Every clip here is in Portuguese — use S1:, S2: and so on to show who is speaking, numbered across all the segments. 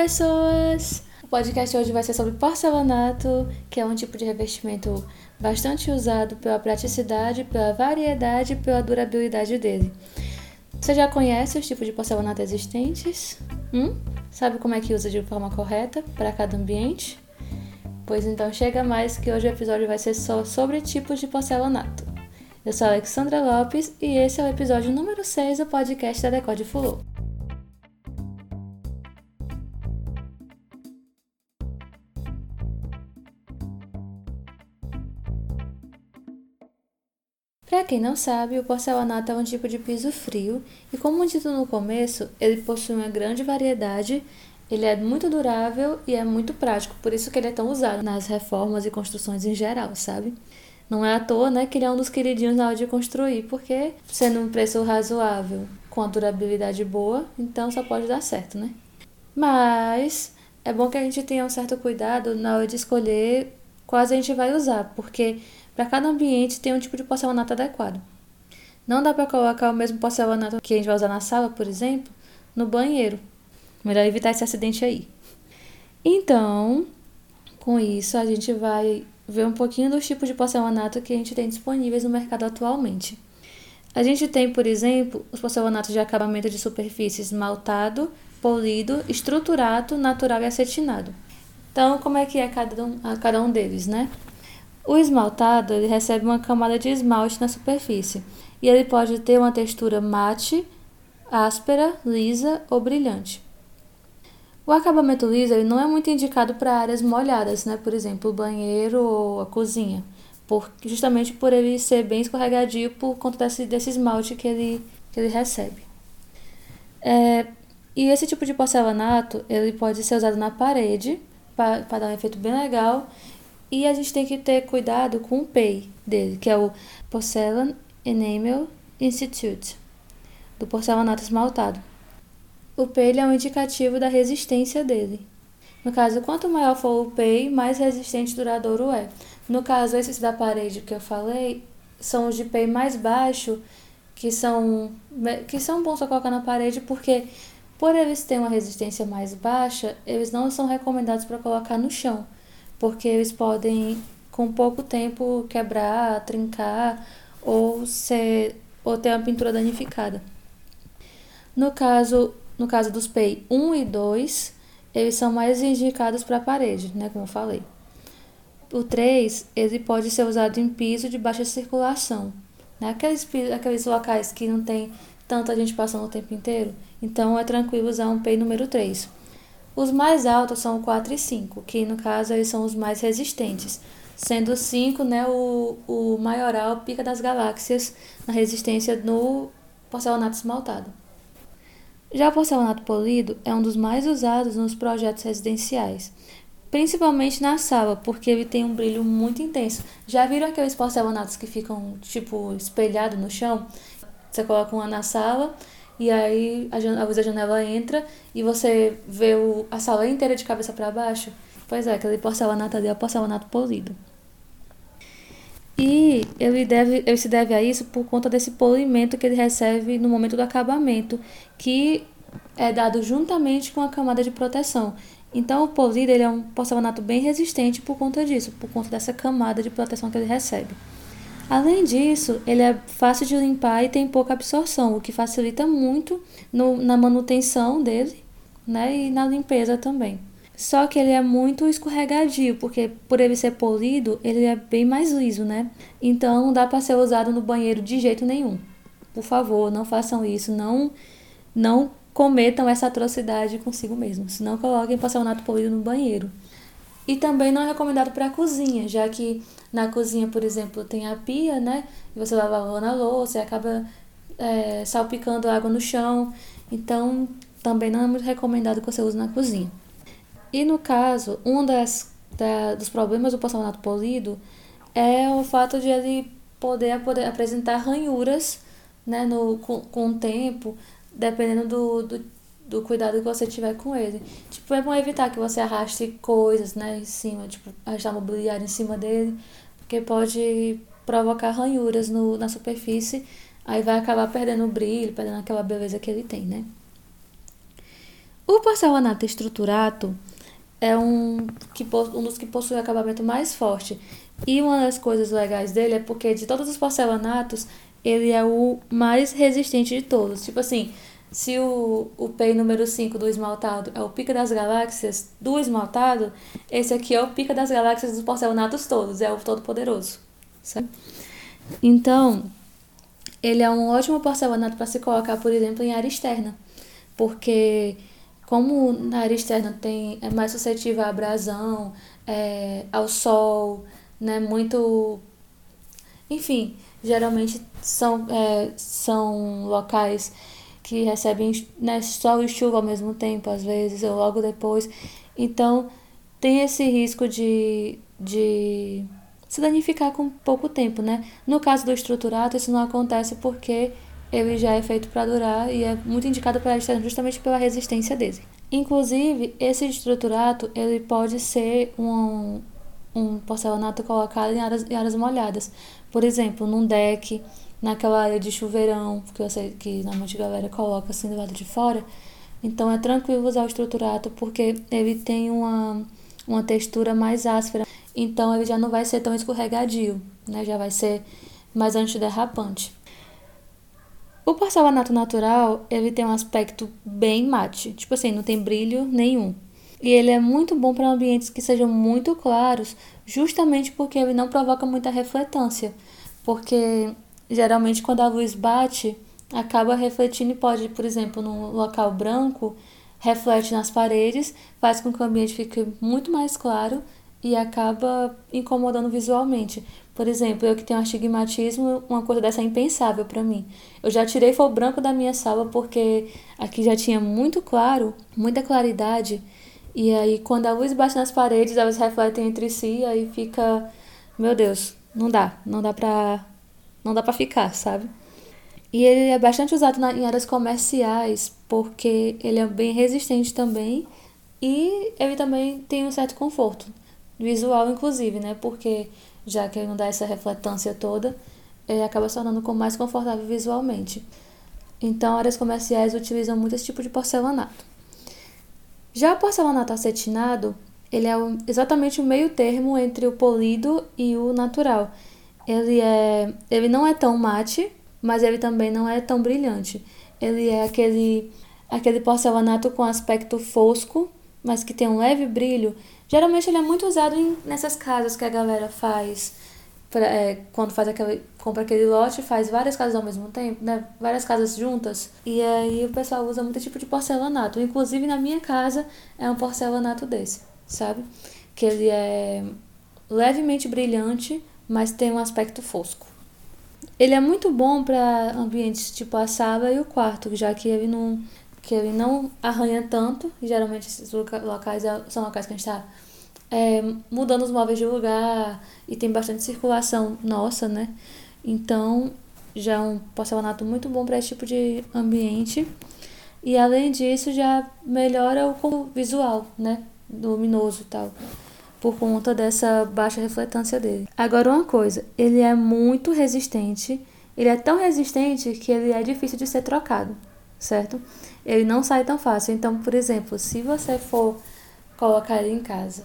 S1: pessoas! O podcast hoje vai ser sobre porcelanato, que é um tipo de revestimento bastante usado pela praticidade, pela variedade e pela durabilidade dele. Você já conhece os tipos de porcelanato existentes? Hum? Sabe como é que usa de forma correta para cada ambiente? Pois então chega mais que hoje o episódio vai ser só sobre tipos de porcelanato. Eu sou Alexandra Lopes e esse é o episódio número 6 do podcast da Decode Fulô. Para quem não sabe, o porcelanato é um tipo de piso frio e, como dito no começo, ele possui uma grande variedade, ele é muito durável e é muito prático, por isso que ele é tão usado nas reformas e construções em geral, sabe? Não é à toa, né, que ele é um dos queridinhos na hora de construir, porque sendo um preço razoável, com a durabilidade boa, então só pode dar certo, né? Mas é bom que a gente tenha um certo cuidado na hora de escolher quais a gente vai usar, porque para cada ambiente tem um tipo de porcelanato adequado. Não dá para colocar o mesmo porcelanato que a gente vai usar na sala, por exemplo, no banheiro. Melhor evitar esse acidente aí. Então, com isso, a gente vai ver um pouquinho dos tipos de porcelanato que a gente tem disponíveis no mercado atualmente. A gente tem, por exemplo, os porcelanatos de acabamento de superfície esmaltado, polido, estruturato, natural e acetinado. Então, como é que é cada um, cada um deles, né? O esmaltado ele recebe uma camada de esmalte na superfície e ele pode ter uma textura mate, áspera, lisa ou brilhante. O acabamento liso ele não é muito indicado para áreas molhadas, né? por exemplo, o banheiro ou a cozinha, por, justamente por ele ser bem escorregadio por conta desse, desse esmalte que ele, que ele recebe. É, e esse tipo de porcelanato ele pode ser usado na parede para dar um efeito bem legal e a gente tem que ter cuidado com o PEI dele, que é o Porcelain Enamel Institute, do porcelanato esmaltado. O PEI é um indicativo da resistência dele. No caso, quanto maior for o PEI, mais resistente e duradouro é. No caso, esses da parede que eu falei, são os de PEI mais baixo, que são, que são bons para colocar na parede, porque por eles terem uma resistência mais baixa, eles não são recomendados para colocar no chão porque eles podem, com pouco tempo, quebrar, trincar ou, ser, ou ter uma pintura danificada. No caso, no caso dos PEI 1 e 2, eles são mais indicados para a parede, né, como eu falei. O 3, ele pode ser usado em piso de baixa circulação, né, aqueles, aqueles locais que não tem tanta gente passando o tempo inteiro, então é tranquilo usar um PEI número 3. Os mais altos são o 4 e 5, que no caso eles são os mais resistentes, sendo o 5 né, o, o maioral pica das galáxias na resistência no porcelanato esmaltado. Já o porcelanato polido é um dos mais usados nos projetos residenciais, principalmente na sala, porque ele tem um brilho muito intenso. Já viram aqueles porcelanatos que ficam tipo espelhado no chão? Você coloca uma na sala e aí a, luz da janela entra e você vê o, a sala inteira de cabeça para baixo. Pois é, aquele porcelanato ali é o porcelanato polido. E ele, deve, ele se deve a isso por conta desse polimento que ele recebe no momento do acabamento, que é dado juntamente com a camada de proteção. Então, o polido ele é um porcelanato bem resistente por conta disso, por conta dessa camada de proteção que ele recebe. Além disso, ele é fácil de limpar e tem pouca absorção, o que facilita muito no, na manutenção dele né, e na limpeza também. Só que ele é muito escorregadio, porque por ele ser polido, ele é bem mais liso, né? Então não dá para ser usado no banheiro de jeito nenhum. Por favor, não façam isso, não não cometam essa atrocidade consigo mesmos. Não coloquem porcelanato polido no banheiro. E também não é recomendado para a cozinha, já que na cozinha, por exemplo, tem a pia, né? E você lavando a louça e acaba é, salpicando água no chão. Então, também não é muito recomendado que você use na cozinha. E no caso, um das, da, dos problemas do porcelanato polido é o fato de ele poder, poder apresentar ranhuras né, no, com, com o tempo, dependendo do, do do cuidado que você tiver com ele. Tipo, é bom evitar que você arraste coisas, né, em cima, tipo, arrastar mobiliário em cima dele, porque pode provocar ranhuras no, na superfície, aí vai acabar perdendo o brilho, perdendo aquela beleza que ele tem, né. O porcelanato estruturato é um, que, um dos que possui acabamento mais forte. E uma das coisas legais dele é porque de todos os porcelanatos, ele é o mais resistente de todos. Tipo assim, se o, o PEI número 5 do esmaltado é o pica das galáxias do esmaltado, esse aqui é o pica das galáxias dos porcelanatos todos, é o todo-poderoso. Então, ele é um ótimo porcelanato para se colocar, por exemplo, em área externa, porque como na área externa tem, é mais suscetível à abrasão, é, ao sol, né, muito... Enfim, geralmente são, é, são locais que recebem né, sol e chuva ao mesmo tempo, às vezes, ou logo depois. Então, tem esse risco de, de se danificar com pouco tempo, né? No caso do estruturato, isso não acontece porque ele já é feito para durar e é muito indicado para externo justamente pela resistência dele. Inclusive, esse estruturato, ele pode ser um, um porcelanato colocado em áreas, em áreas molhadas. Por exemplo, num deck, naquela área de chuveirão, que eu sei que normalmente a galera coloca assim do lado de fora. Então é tranquilo usar o estruturato porque ele tem uma, uma textura mais áspera então ele já não vai ser tão escorregadio, né? Já vai ser mais antiderrapante. O porcelanato natural, ele tem um aspecto bem mate, tipo assim, não tem brilho nenhum. E ele é muito bom para ambientes que sejam muito claros, justamente porque ele não provoca muita refletância. Porque geralmente quando a luz bate, acaba refletindo e pode, por exemplo, num local branco, reflete nas paredes, faz com que o ambiente fique muito mais claro e acaba incomodando visualmente. Por exemplo, eu que tenho astigmatismo, uma coisa dessa é impensável para mim. Eu já tirei fogo branco da minha sala porque aqui já tinha muito claro, muita claridade, e aí quando a luz bate nas paredes, elas refletem entre si, aí fica, meu Deus, não dá, não dá pra não dá para ficar, sabe? E ele é bastante usado na, em áreas comerciais porque ele é bem resistente também e ele também tem um certo conforto visual, inclusive, né? Porque já que ele não dá essa refletância toda, ele acaba se tornando mais confortável visualmente. Então, áreas comerciais utilizam muito esse tipo de porcelanato. Já o porcelanato acetinado, ele é exatamente o meio termo entre o polido e o natural. Ele, é, ele não é tão mate, mas ele também não é tão brilhante. Ele é aquele, aquele porcelanato com aspecto fosco, mas que tem um leve brilho Geralmente ele é muito usado em, nessas casas que a galera faz. Pra, é, quando faz aquele, compra aquele lote, faz várias casas ao mesmo tempo, né? Várias casas juntas. E aí o pessoal usa muito tipo de porcelanato. Inclusive na minha casa é um porcelanato desse, sabe? Que ele é levemente brilhante, mas tem um aspecto fosco. Ele é muito bom para ambientes tipo a sala e o quarto, já que ele não que ele não arranha tanto. Geralmente esses locais é, são locais que a gente está é, mudando os móveis de lugar e tem bastante circulação nossa, né? Então já é um porcelanato muito bom para esse tipo de ambiente. E além disso, já melhora o visual, né? Luminoso e tal. Por conta dessa baixa refletância dele. Agora, uma coisa: ele é muito resistente. Ele é tão resistente que ele é difícil de ser trocado, certo? ele não sai tão fácil. Então, por exemplo, se você for colocar ele em casa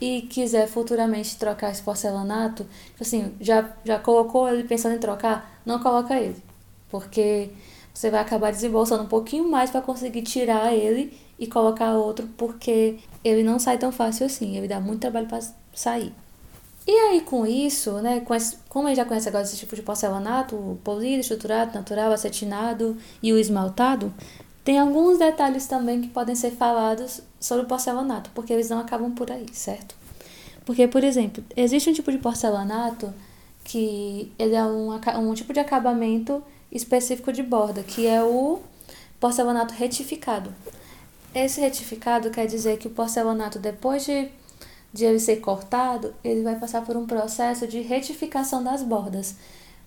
S1: e quiser futuramente trocar esse porcelanato, assim, já, já colocou ele pensando em trocar, não coloca ele. Porque você vai acabar desembolsando um pouquinho mais para conseguir tirar ele e colocar outro, porque ele não sai tão fácil assim, ele dá muito trabalho para sair. E aí, com isso, né, com esse, como ele já conhece agora esse tipo de porcelanato, polido, estruturado, natural, acetinado e o esmaltado, tem alguns detalhes também que podem ser falados sobre o porcelanato, porque eles não acabam por aí, certo? Porque, por exemplo, existe um tipo de porcelanato que ele é um, um tipo de acabamento específico de borda, que é o porcelanato retificado. Esse retificado quer dizer que o porcelanato, depois de, de ele ser cortado, ele vai passar por um processo de retificação das bordas.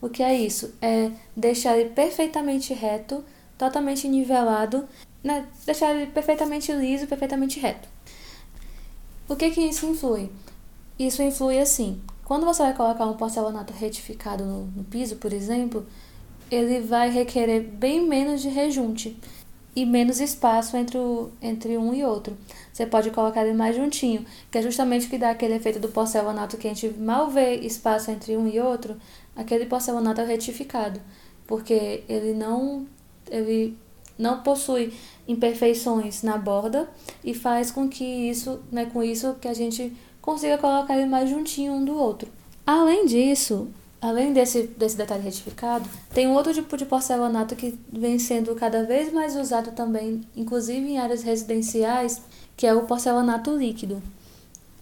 S1: O que é isso? É deixar ele perfeitamente reto totalmente nivelado, né? deixar ele perfeitamente liso, perfeitamente reto. O que que isso influi? Isso influi assim, quando você vai colocar um porcelanato retificado no, no piso, por exemplo, ele vai requerer bem menos de rejunte. e menos espaço entre, o, entre um e outro. Você pode colocar ele mais juntinho, que é justamente o que dá aquele efeito do porcelanato que a gente mal vê espaço entre um e outro. Aquele porcelanato é retificado, porque ele não, ele não possui imperfeições na borda e faz com que isso, né, com isso que a gente consiga colocar ele mais juntinho um do outro. Além disso, além desse, desse detalhe retificado, tem um outro tipo de porcelanato que vem sendo cada vez mais usado também, inclusive em áreas residenciais, que é o porcelanato líquido.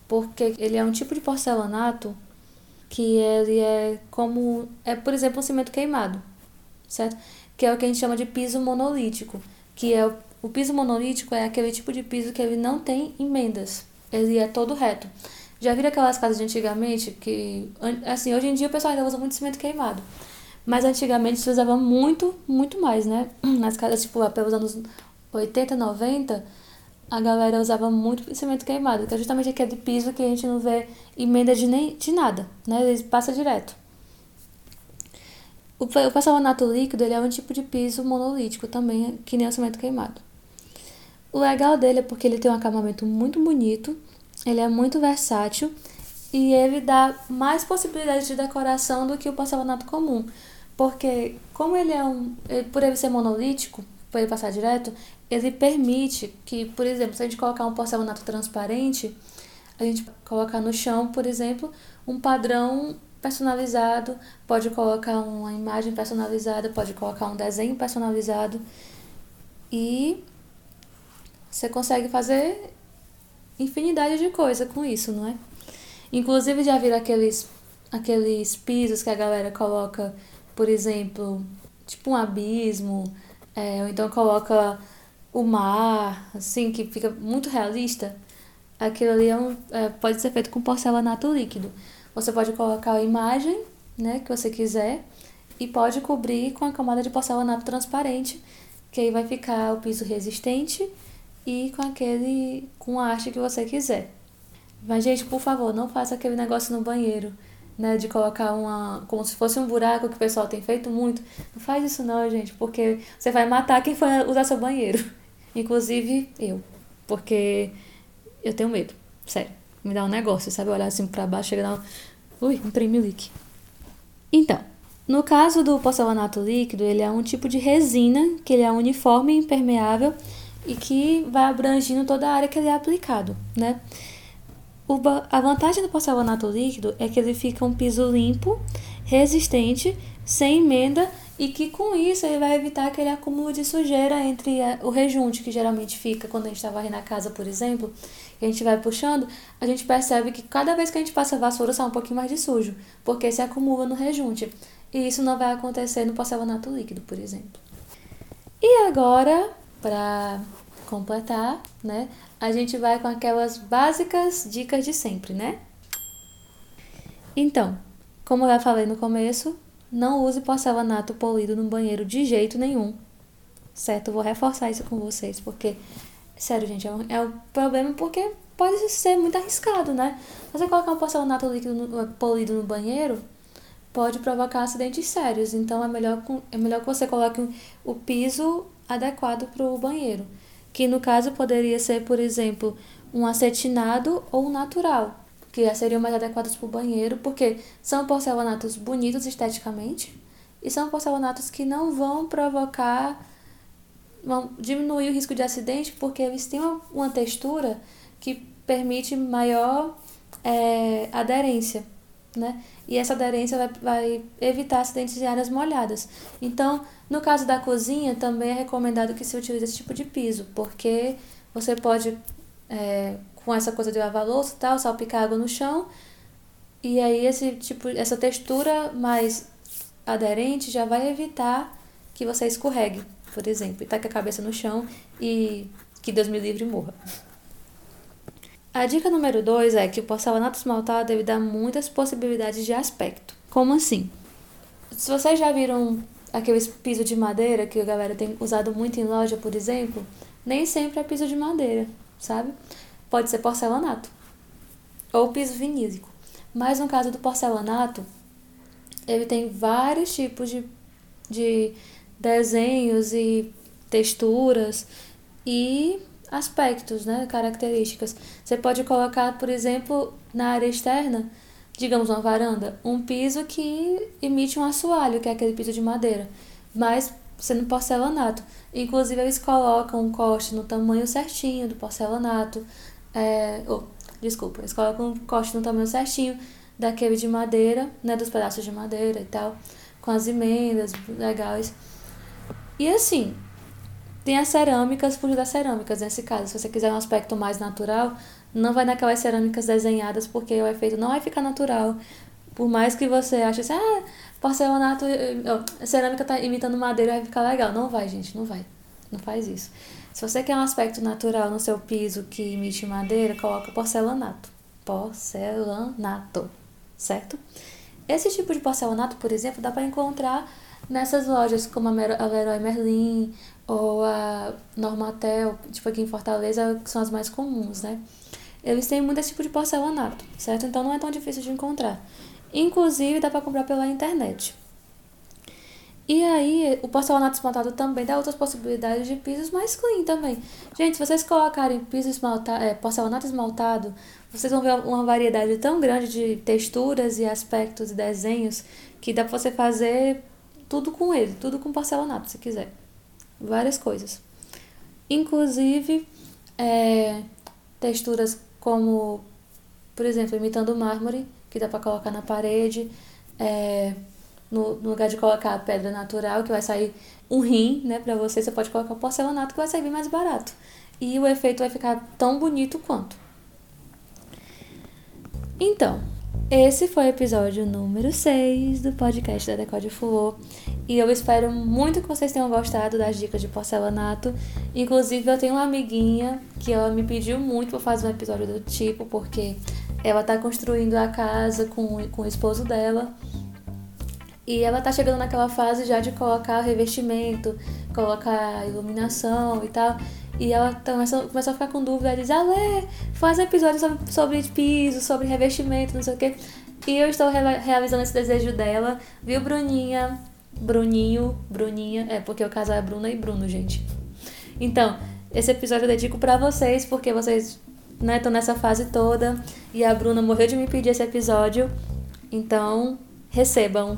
S1: Porque ele é um tipo de porcelanato que ele é como é, por exemplo, um cimento queimado, certo? Que é o que a gente chama de piso monolítico, que é o, o piso monolítico é aquele tipo de piso que ele não tem emendas, ele é todo reto. Já viram aquelas casas de antigamente que, assim, hoje em dia o pessoal ainda usa muito cimento queimado. Mas antigamente se usava muito, muito mais, né? Nas casas, tipo, pelos anos 80, 90, a galera usava muito cimento queimado, que é justamente aquele piso que a gente não vê emenda de, nem, de nada, né? Ele passa direto. O, o porcelanato líquido ele é um tipo de piso monolítico também, que nem o cimento queimado. O legal dele é porque ele tem um acabamento muito bonito ele é muito versátil e ele dá mais possibilidades de decoração do que o porcelanato comum. Porque como ele é um, por ele ser monolítico, por ele passar direto, ele permite que, por exemplo, se a gente colocar um porcelanato transparente, a gente colocar no chão, por exemplo, um padrão personalizado, pode colocar uma imagem personalizada, pode colocar um desenho personalizado e você consegue fazer infinidade de coisa com isso, não é? Inclusive já viram aqueles, aqueles pisos que a galera coloca, por exemplo, tipo um abismo, é, ou então coloca o mar, assim, que fica muito realista. Aquilo ali é um, é, pode ser feito com porcelanato líquido. Você pode colocar a imagem né, que você quiser e pode cobrir com a camada de porcelanato transparente, que aí vai ficar o piso resistente e com aquele com a arte que você quiser. Mas gente, por favor, não faça aquele negócio no banheiro, né, de colocar uma como se fosse um buraco que o pessoal tem feito muito. Não faz isso não, gente, porque você vai matar quem for usar seu banheiro. Inclusive eu, porque eu tenho medo, sério. Me dá um negócio, sabe? Olhar assim para baixo, chega um... Ui, um tremelique. Então, no caso do porcelanato líquido, ele é um tipo de resina que ele é uniforme e impermeável e que vai abrangindo toda a área que ele é aplicado, né? O, a vantagem do porcelanato líquido é que ele fica um piso limpo, resistente, sem emenda e que com isso ele vai evitar aquele acúmulo de sujeira entre a, o rejunte que geralmente fica quando a gente está varrendo a casa, por exemplo, e a gente vai puxando, a gente percebe que cada vez que a gente passa a vassoura sai um pouquinho mais de sujo, porque se acumula no rejunte. E isso não vai acontecer no porcelanato líquido, por exemplo. E agora, para completar, né? A gente vai com aquelas básicas dicas de sempre, né? Então, como eu já falei no começo, não use porcelanato polido no banheiro de jeito nenhum. Certo? Vou reforçar isso com vocês, porque, sério, gente, é um, é um problema porque pode ser muito arriscado, né? Você colocar um porcelanato líquido no, polido no banheiro, pode provocar acidentes sérios. Então é melhor, é melhor que você coloque o piso adequado para o banheiro que no caso poderia ser, por exemplo, um acetinado ou um natural, que seriam mais adequados para o banheiro, porque são porcelanatos bonitos esteticamente e são porcelanatos que não vão provocar, vão diminuir o risco de acidente, porque eles têm uma, uma textura que permite maior é, aderência né? E essa aderência vai, vai evitar acidentes de áreas molhadas. Então, no caso da cozinha, também é recomendado que se utilize esse tipo de piso, porque você pode, é, com essa coisa de lavar louça e tal, salpicar água no chão, e aí esse tipo, essa textura mais aderente já vai evitar que você escorregue, por exemplo, e taque a cabeça no chão e que Deus me livre morra. A dica número 2 é que o porcelanato esmaltado deve dar muitas possibilidades de aspecto. Como assim? Se vocês já viram aqueles pisos de madeira que a galera tem usado muito em loja, por exemplo, nem sempre é piso de madeira, sabe? Pode ser porcelanato ou piso vinílico. Mas no caso do porcelanato, ele tem vários tipos de, de desenhos e texturas e aspectos, né, características. Você pode colocar, por exemplo, na área externa, digamos uma varanda, um piso que emite um assoalho, que é aquele piso de madeira, mas sendo porcelanato. Inclusive eles colocam um corte no tamanho certinho do porcelanato, é, oh, desculpa, eles colocam um corte no tamanho certinho daquele de madeira, né, dos pedaços de madeira e tal, com as emendas legais. E assim, tem as cerâmicas, fugir das cerâmicas nesse caso. Se você quiser um aspecto mais natural, não vai naquelas cerâmicas desenhadas, porque o efeito não vai ficar natural. Por mais que você ache assim, ah, porcelanato, oh, cerâmica tá imitando madeira, vai ficar legal. Não vai, gente, não vai. Não faz isso. Se você quer um aspecto natural no seu piso que imite madeira, coloca porcelanato. Porcelanato, certo? Esse tipo de porcelanato, por exemplo, dá para encontrar nessas lojas como a Leroy Merlin ou a Normatel, tipo aqui em Fortaleza, que são as mais comuns, né? Eles têm muito esse tipo de porcelanato, certo? Então não é tão difícil de encontrar. Inclusive dá para comprar pela internet. E aí, o porcelanato esmaltado também dá outras possibilidades de pisos mais clean também. Gente, se vocês colocarem piso esmaltado, é, porcelanato esmaltado, vocês vão ver uma variedade tão grande de texturas e aspectos e desenhos que dá pra você fazer tudo com ele, tudo com porcelanato, se quiser. Várias coisas. Inclusive, é, texturas como, por exemplo, imitando mármore, que dá para colocar na parede. É, no, no, lugar de colocar a pedra natural, que vai sair um rim, né, para você, você pode colocar o porcelanato, que vai sair bem mais barato. E o efeito vai ficar tão bonito quanto. Então, esse foi o episódio número 6 do podcast da Decode Fulô. E eu espero muito que vocês tenham gostado das dicas de porcelanato. Inclusive, eu tenho uma amiguinha que ela me pediu muito para fazer um episódio do tipo, porque ela tá construindo a casa com, com o esposo dela. E ela tá chegando naquela fase já de colocar revestimento, colocar iluminação e tal. E ela começou, começou a ficar com dúvida, diz, Ale, faz um episódio sobre, sobre piso, sobre revestimento, não sei o quê. E eu estou re realizando esse desejo dela, viu, Bruninha? Bruninho, Bruninha, é porque o casal é Bruna e Bruno, gente. Então, esse episódio eu dedico para vocês, porque vocês né, estão nessa fase toda. E a Bruna morreu de me pedir esse episódio. Então, recebam.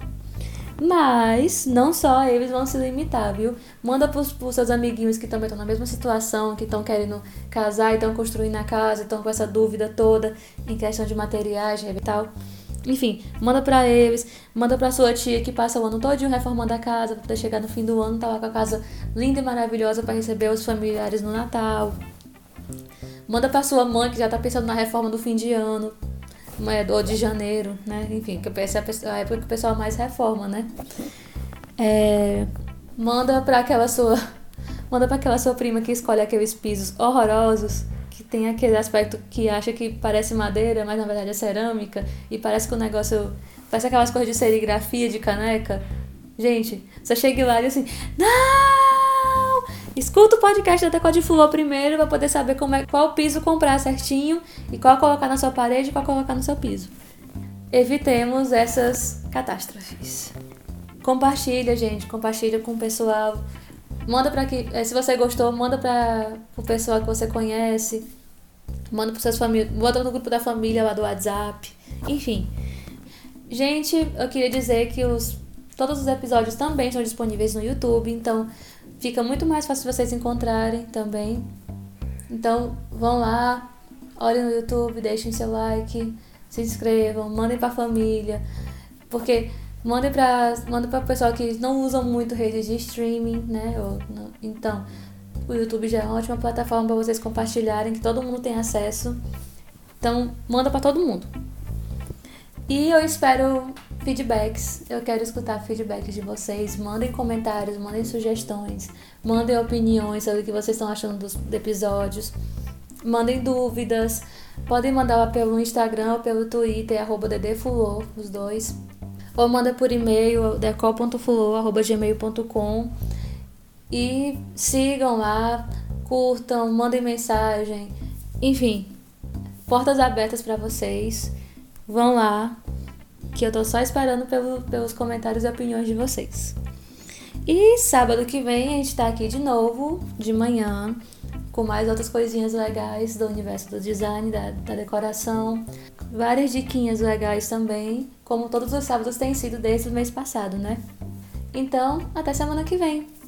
S1: Mas não só eles vão se limitar, viu? Manda pros, pros seus amiguinhos que também estão na mesma situação, que estão querendo casar estão construindo a casa, estão com essa dúvida toda em questão de materiais e tal. Enfim, manda pra eles, manda pra sua tia que passa o ano todinho reformando a casa, pra poder chegar no fim do ano, tá lá com a casa linda e maravilhosa para receber os familiares no Natal. Manda pra sua mãe que já tá pensando na reforma do fim de ano, é, ou de janeiro, né? Enfim, que essa é a época que o pessoal mais reforma, né? É, manda para aquela sua manda para aquela sua prima que escolhe aqueles pisos horrorosos tem aquele aspecto que acha que parece madeira, mas na verdade é cerâmica e parece que o negócio parece aquelas coisas de serigrafia de caneca. Gente, você chega lá e assim, não! Escuta o podcast da Decode Fulô primeiro para poder saber como é, qual piso comprar certinho e qual colocar na sua parede e qual colocar no seu piso. Evitemos essas catástrofes. Compartilha, gente, compartilha com o pessoal. Manda para que, eh, se você gostou, manda para o pessoal que você conhece. Manda para suas famílias, bota no grupo da família lá do WhatsApp. Enfim. Gente, eu queria dizer que os todos os episódios também estão disponíveis no YouTube, então Fica muito mais fácil vocês encontrarem também. Então vão lá, olhem no YouTube, deixem seu like, se inscrevam, mandem para a família, porque mandem para mandem para pessoal que não usam muito redes de streaming, né? Ou, não, então o YouTube já é uma ótima plataforma para vocês compartilharem, que todo mundo tem acesso. Então manda para todo mundo. E eu espero feedbacks. Eu quero escutar feedbacks de vocês. Mandem comentários, mandem sugestões, mandem opiniões sobre o que vocês estão achando dos episódios. Mandem dúvidas. Podem mandar pelo Instagram ou pelo Twitter, arroba os dois. Ou manda por e-mail, decol.fulô.gmail.com E sigam lá, curtam, mandem mensagem. Enfim, portas abertas para vocês. Vão lá, que eu tô só esperando pelo, pelos comentários e opiniões de vocês. E sábado que vem a gente tá aqui de novo, de manhã, com mais outras coisinhas legais do universo do design, da, da decoração, várias diquinhas legais também, como todos os sábados têm sido desde o mês passado, né? Então, até semana que vem!